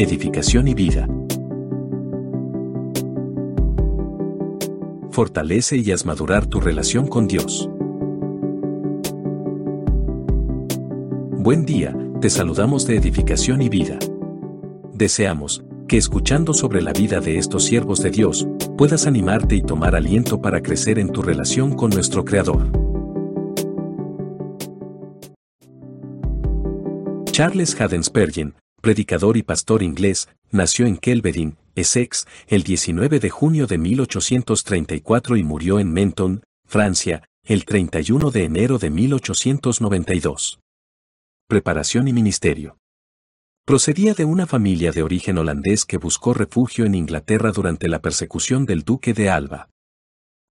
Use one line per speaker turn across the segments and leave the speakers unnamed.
edificación y vida. Fortalece y haz madurar tu relación con Dios. Buen día, te saludamos de edificación y vida. Deseamos que escuchando sobre la vida de estos siervos de Dios, puedas animarte y tomar aliento para crecer en tu relación con nuestro Creador. Charles Haddon Spurgeon, predicador y pastor inglés, nació en Kelvedin, Essex, el 19 de junio de 1834 y murió en Menton, Francia, el 31 de enero de 1892. Preparación y ministerio. Procedía de una familia de origen holandés que buscó refugio en Inglaterra durante la persecución del duque de Alba.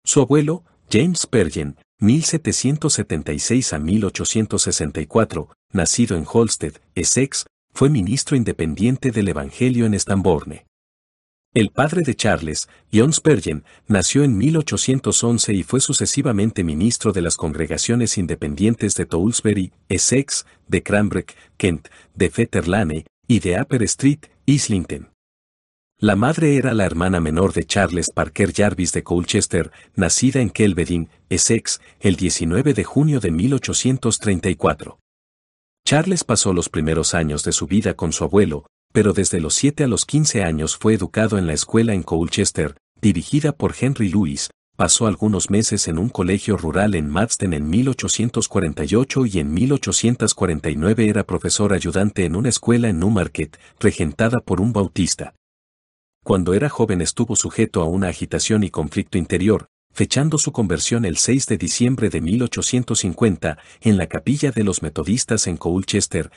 Su abuelo, James Spurgeon, 1776 a 1864, nacido en Holsted, Essex, fue ministro independiente del Evangelio en Stambourne. El padre de Charles, John Spurgeon, nació en 1811 y fue sucesivamente ministro de las congregaciones independientes de Toulsbury, Essex, de Cranbrook, Kent, de Fetterlane y de Upper Street, Islington. La madre era la hermana menor de Charles Parker Jarvis de Colchester, nacida en Kelvedin, Essex, el 19 de junio de 1834. Charles pasó los primeros años de su vida con su abuelo, pero desde los 7 a los 15 años fue educado en la escuela en Colchester, dirigida por Henry Lewis, pasó algunos meses en un colegio rural en Madston en 1848 y en 1849 era profesor ayudante en una escuela en Newmarket, regentada por un bautista. Cuando era joven estuvo sujeto a una agitación y conflicto interior, fechando su conversión el 6 de diciembre de 1850 en la capilla de los metodistas en Colchester,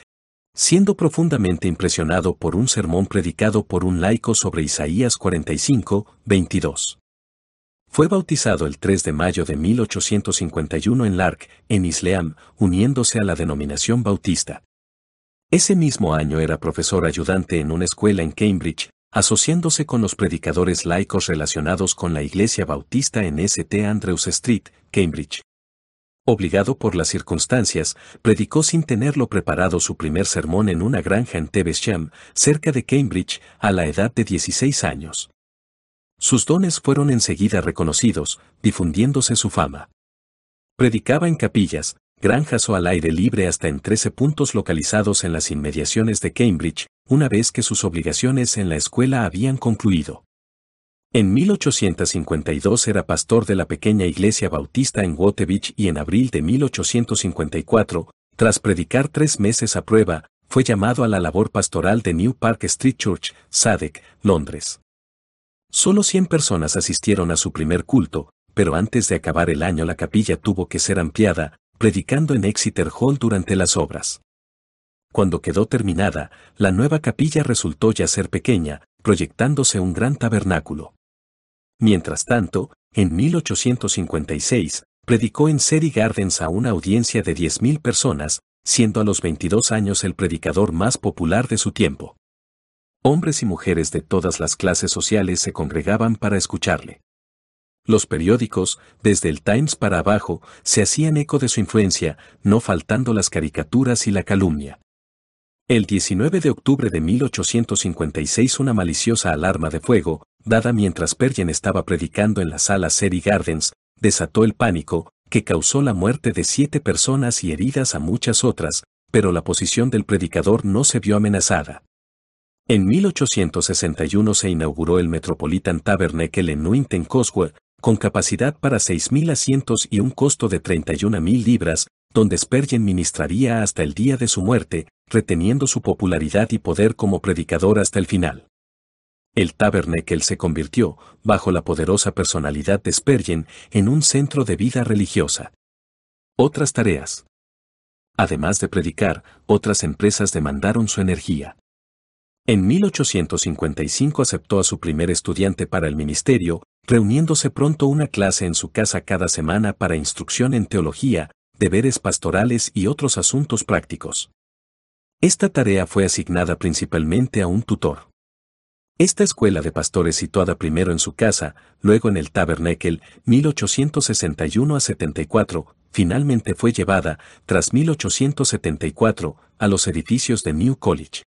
siendo profundamente impresionado por un sermón predicado por un laico sobre Isaías 45, 22. Fue bautizado el 3 de mayo de 1851 en Lark, en Isleam, uniéndose a la denominación bautista. Ese mismo año era profesor ayudante en una escuela en Cambridge, asociándose con los predicadores laicos relacionados con la Iglesia Bautista en St. Andrews Street, Cambridge. Obligado por las circunstancias, predicó sin tenerlo preparado su primer sermón en una granja en Tevesham, cerca de Cambridge, a la edad de 16 años. Sus dones fueron enseguida reconocidos, difundiéndose su fama. Predicaba en capillas, granjas o al aire libre hasta en 13 puntos localizados en las inmediaciones de Cambridge, una vez que sus obligaciones en la escuela habían concluido. En 1852 era pastor de la pequeña iglesia bautista en Waterbeach y en abril de 1854, tras predicar tres meses a prueba, fue llamado a la labor pastoral de New Park Street Church, Sadek, Londres. Solo 100 personas asistieron a su primer culto, pero antes de acabar el año la capilla tuvo que ser ampliada, predicando en Exeter Hall durante las obras. Cuando quedó terminada, la nueva capilla resultó ya ser pequeña, proyectándose un gran tabernáculo. Mientras tanto, en 1856, predicó en Seri Gardens a una audiencia de 10.000 personas, siendo a los 22 años el predicador más popular de su tiempo. Hombres y mujeres de todas las clases sociales se congregaban para escucharle. Los periódicos, desde el Times para abajo, se hacían eco de su influencia, no faltando las caricaturas y la calumnia. El 19 de octubre de 1856 una maliciosa alarma de fuego, dada mientras Pergen estaba predicando en la sala Seri Gardens, desató el pánico, que causó la muerte de siete personas y heridas a muchas otras, pero la posición del predicador no se vio amenazada. En 1861 se inauguró el Metropolitan Tabernacle en Newington Coswell, con capacidad para 6.000 asientos y un costo de 31.000 libras, donde Spurgeon ministraría hasta el día de su muerte, reteniendo su popularidad y poder como predicador hasta el final. El Tabernacle se convirtió, bajo la poderosa personalidad de Spurgeon, en un centro de vida religiosa. Otras tareas. Además de predicar, otras empresas demandaron su energía. En 1855 aceptó a su primer estudiante para el ministerio, reuniéndose pronto una clase en su casa cada semana para instrucción en teología, deberes pastorales y otros asuntos prácticos. Esta tarea fue asignada principalmente a un tutor. Esta escuela de pastores situada primero en su casa, luego en el Tabernacle, 1861 a 74, finalmente fue llevada, tras 1874, a los edificios de New College.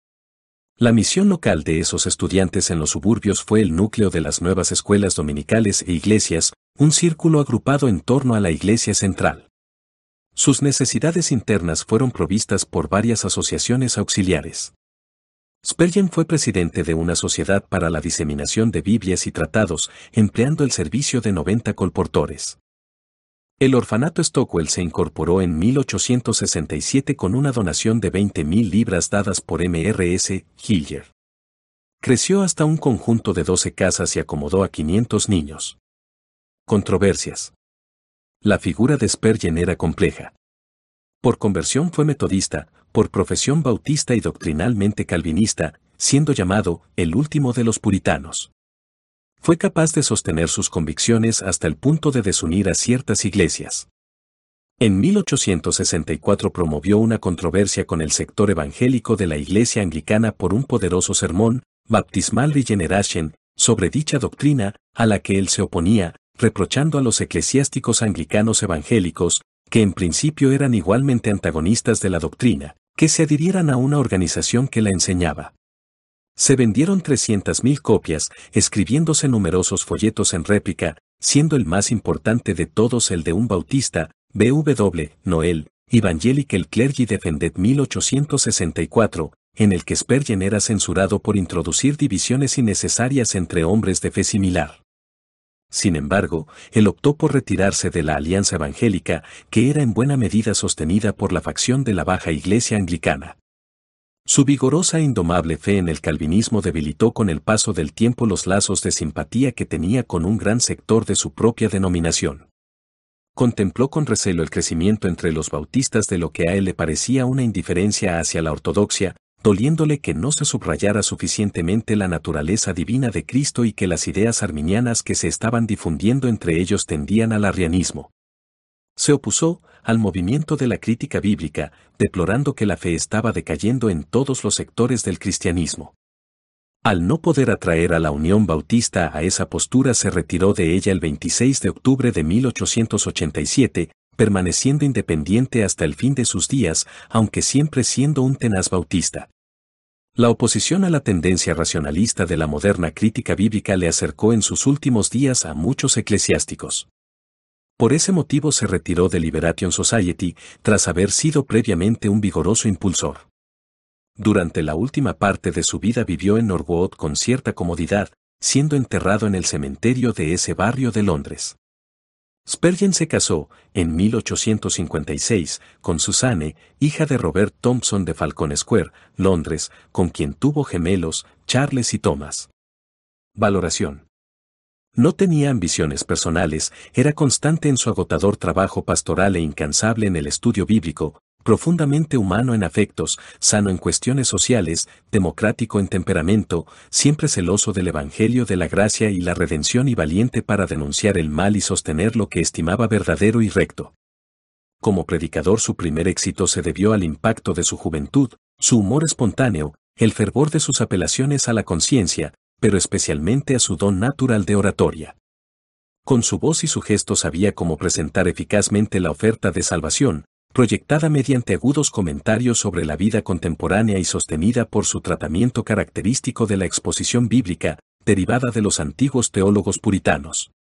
La misión local de esos estudiantes en los suburbios fue el núcleo de las nuevas escuelas dominicales e iglesias, un círculo agrupado en torno a la iglesia central. Sus necesidades internas fueron provistas por varias asociaciones auxiliares. Spurgeon fue presidente de una sociedad para la diseminación de Biblias y tratados, empleando el servicio de 90 colportores. El orfanato Stockwell se incorporó en 1867 con una donación de 20.000 libras dadas por MRS Hillier. Creció hasta un conjunto de 12 casas y acomodó a 500 niños. Controversias. La figura de Spurgeon era compleja. Por conversión fue metodista, por profesión bautista y doctrinalmente calvinista, siendo llamado el último de los puritanos. Fue capaz de sostener sus convicciones hasta el punto de desunir a ciertas iglesias. En 1864 promovió una controversia con el sector evangélico de la iglesia anglicana por un poderoso sermón, Baptismal Regeneration, sobre dicha doctrina, a la que él se oponía, reprochando a los eclesiásticos anglicanos evangélicos, que en principio eran igualmente antagonistas de la doctrina, que se adhirieran a una organización que la enseñaba. Se vendieron 300.000 copias, escribiéndose numerosos folletos en réplica, siendo el más importante de todos el de un bautista, B.W. Noel, Evangelical Clergy Defended 1864, en el que Spurgeon era censurado por introducir divisiones innecesarias entre hombres de fe similar. Sin embargo, él optó por retirarse de la alianza evangélica, que era en buena medida sostenida por la facción de la baja iglesia anglicana. Su vigorosa e indomable fe en el calvinismo debilitó con el paso del tiempo los lazos de simpatía que tenía con un gran sector de su propia denominación. Contempló con recelo el crecimiento entre los bautistas de lo que a él le parecía una indiferencia hacia la ortodoxia, doliéndole que no se subrayara suficientemente la naturaleza divina de Cristo y que las ideas arminianas que se estaban difundiendo entre ellos tendían al arrianismo. Se opuso al movimiento de la crítica bíblica, deplorando que la fe estaba decayendo en todos los sectores del cristianismo. Al no poder atraer a la Unión Bautista a esa postura se retiró de ella el 26 de octubre de 1887, permaneciendo independiente hasta el fin de sus días, aunque siempre siendo un tenaz bautista. La oposición a la tendencia racionalista de la moderna crítica bíblica le acercó en sus últimos días a muchos eclesiásticos. Por ese motivo se retiró de Liberation Society, tras haber sido previamente un vigoroso impulsor. Durante la última parte de su vida vivió en Norwood con cierta comodidad, siendo enterrado en el cementerio de ese barrio de Londres. Spurgeon se casó, en 1856, con Susanne, hija de Robert Thompson de Falcon Square, Londres, con quien tuvo gemelos, Charles y Thomas. Valoración. No tenía ambiciones personales, era constante en su agotador trabajo pastoral e incansable en el estudio bíblico, profundamente humano en afectos, sano en cuestiones sociales, democrático en temperamento, siempre celoso del Evangelio de la gracia y la redención y valiente para denunciar el mal y sostener lo que estimaba verdadero y recto. Como predicador su primer éxito se debió al impacto de su juventud, su humor espontáneo, el fervor de sus apelaciones a la conciencia, pero especialmente a su don natural de oratoria. Con su voz y su gesto sabía cómo presentar eficazmente la oferta de salvación, proyectada mediante agudos comentarios sobre la vida contemporánea y sostenida por su tratamiento característico de la exposición bíblica, derivada de los antiguos teólogos puritanos.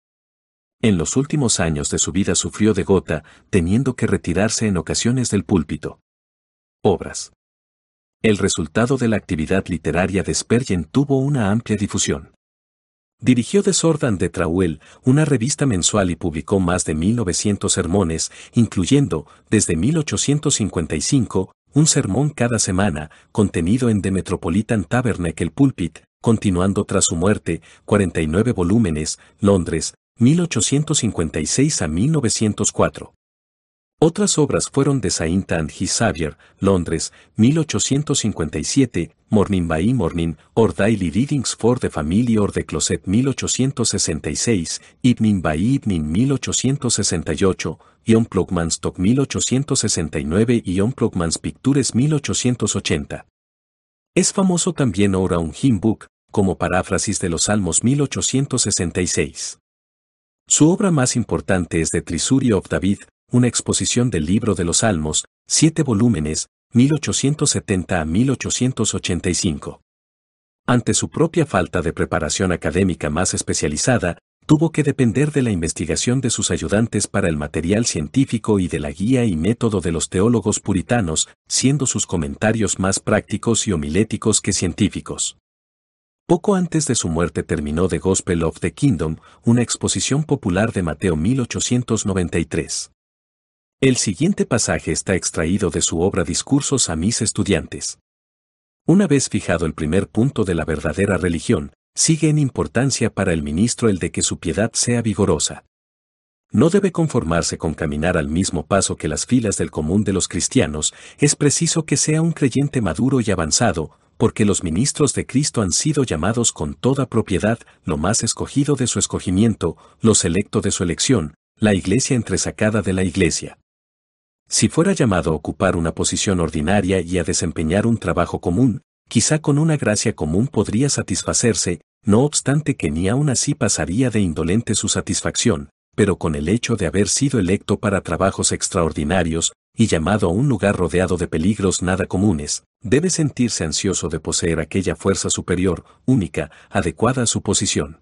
En los últimos años de su vida sufrió de gota, teniendo que retirarse en ocasiones del púlpito. Obras. El resultado de la actividad literaria de Spurgeon tuvo una amplia difusión. Dirigió The Sordan de Trauel, una revista mensual y publicó más de 1900 sermones, incluyendo, desde 1855, un sermón cada semana, contenido en The Metropolitan Tabernacle Pulpit, continuando tras su muerte, 49 volúmenes, Londres, 1856 a 1904. Otras obras fueron The Saint and His Savior, Londres, 1857, Morning by Morning, or Daily Readings for the Family or the Closet 1866, Evening by Evening 1868, Ion Plugman's Talk 1869 y Ion Plugman's Pictures 1880. Es famoso también ahora un hymn book, como paráfrasis de los Salmos 1866. Su obra más importante es The Trisurio of David, una exposición del libro de los Salmos, siete volúmenes, 1870 a 1885. Ante su propia falta de preparación académica más especializada, tuvo que depender de la investigación de sus ayudantes para el material científico y de la guía y método de los teólogos puritanos, siendo sus comentarios más prácticos y homiléticos que científicos. Poco antes de su muerte terminó The Gospel of the Kingdom, una exposición popular de Mateo 1893. El siguiente pasaje está extraído de su obra Discursos a mis estudiantes. Una vez fijado el primer punto de la verdadera religión, sigue en importancia para el ministro el de que su piedad sea vigorosa. No debe conformarse con caminar al mismo paso que las filas del común de los cristianos, es preciso que sea un creyente maduro y avanzado, porque los ministros de Cristo han sido llamados con toda propiedad, lo más escogido de su escogimiento, lo selecto de su elección, la iglesia entresacada de la iglesia. Si fuera llamado a ocupar una posición ordinaria y a desempeñar un trabajo común, quizá con una gracia común podría satisfacerse, no obstante que ni aún así pasaría de indolente su satisfacción, pero con el hecho de haber sido electo para trabajos extraordinarios, y llamado a un lugar rodeado de peligros nada comunes, debe sentirse ansioso de poseer aquella fuerza superior, única, adecuada a su posición.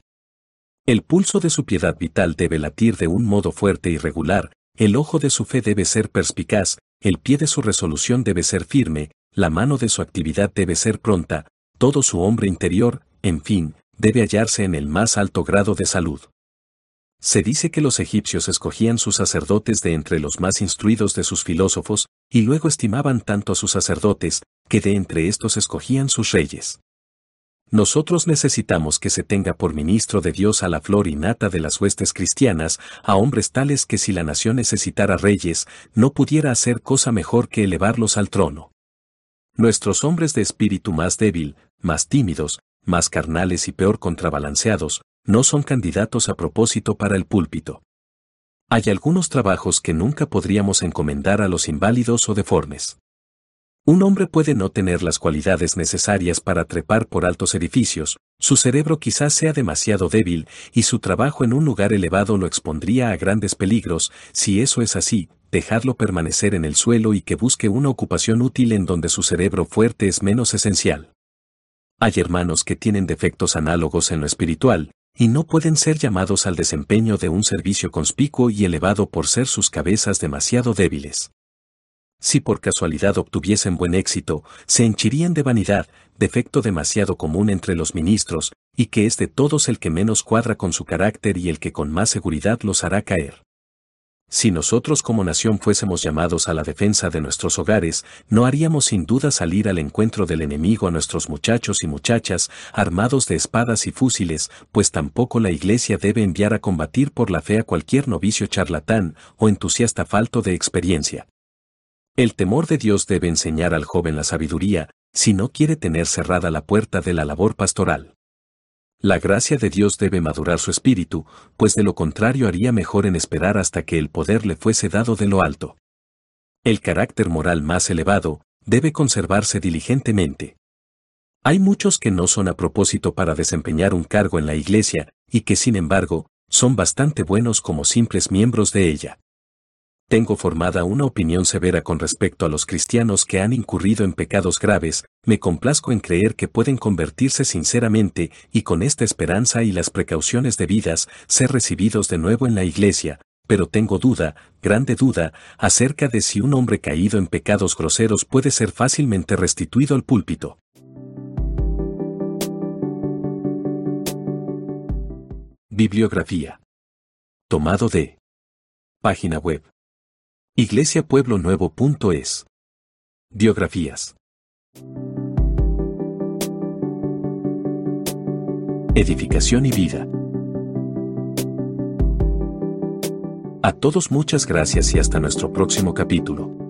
El pulso de su piedad vital debe latir de un modo fuerte y regular, el ojo de su fe debe ser perspicaz, el pie de su resolución debe ser firme, la mano de su actividad debe ser pronta, todo su hombre interior, en fin, debe hallarse en el más alto grado de salud. Se dice que los egipcios escogían sus sacerdotes de entre los más instruidos de sus filósofos, y luego estimaban tanto a sus sacerdotes, que de entre estos escogían sus reyes. Nosotros necesitamos que se tenga por ministro de Dios a la flor y nata de las huestes cristianas, a hombres tales que si la nación necesitara reyes, no pudiera hacer cosa mejor que elevarlos al trono. Nuestros hombres de espíritu más débil, más tímidos, más carnales y peor contrabalanceados, no son candidatos a propósito para el púlpito. Hay algunos trabajos que nunca podríamos encomendar a los inválidos o deformes. Un hombre puede no tener las cualidades necesarias para trepar por altos edificios, su cerebro quizás sea demasiado débil y su trabajo en un lugar elevado lo expondría a grandes peligros, si eso es así, dejadlo permanecer en el suelo y que busque una ocupación útil en donde su cerebro fuerte es menos esencial. Hay hermanos que tienen defectos análogos en lo espiritual, y no pueden ser llamados al desempeño de un servicio conspicuo y elevado por ser sus cabezas demasiado débiles. Si por casualidad obtuviesen buen éxito, se henchirían de vanidad, defecto demasiado común entre los ministros, y que es de todos el que menos cuadra con su carácter y el que con más seguridad los hará caer. Si nosotros como nación fuésemos llamados a la defensa de nuestros hogares, no haríamos sin duda salir al encuentro del enemigo a nuestros muchachos y muchachas, armados de espadas y fusiles, pues tampoco la Iglesia debe enviar a combatir por la fe a cualquier novicio charlatán o entusiasta falto de experiencia. El temor de Dios debe enseñar al joven la sabiduría, si no quiere tener cerrada la puerta de la labor pastoral. La gracia de Dios debe madurar su espíritu, pues de lo contrario haría mejor en esperar hasta que el poder le fuese dado de lo alto. El carácter moral más elevado debe conservarse diligentemente. Hay muchos que no son a propósito para desempeñar un cargo en la Iglesia, y que sin embargo, son bastante buenos como simples miembros de ella tengo formada una opinión severa con respecto a los cristianos que han incurrido en pecados graves, me complazco en creer que pueden convertirse sinceramente y con esta esperanza y las precauciones debidas ser recibidos de nuevo en la iglesia, pero tengo duda, grande duda, acerca de si un hombre caído en pecados groseros puede ser fácilmente restituido al púlpito. Bibliografía. Tomado de. Página web iglesiapueblonuevo.es. Biografías. Edificación y vida. A todos muchas gracias y hasta nuestro próximo capítulo.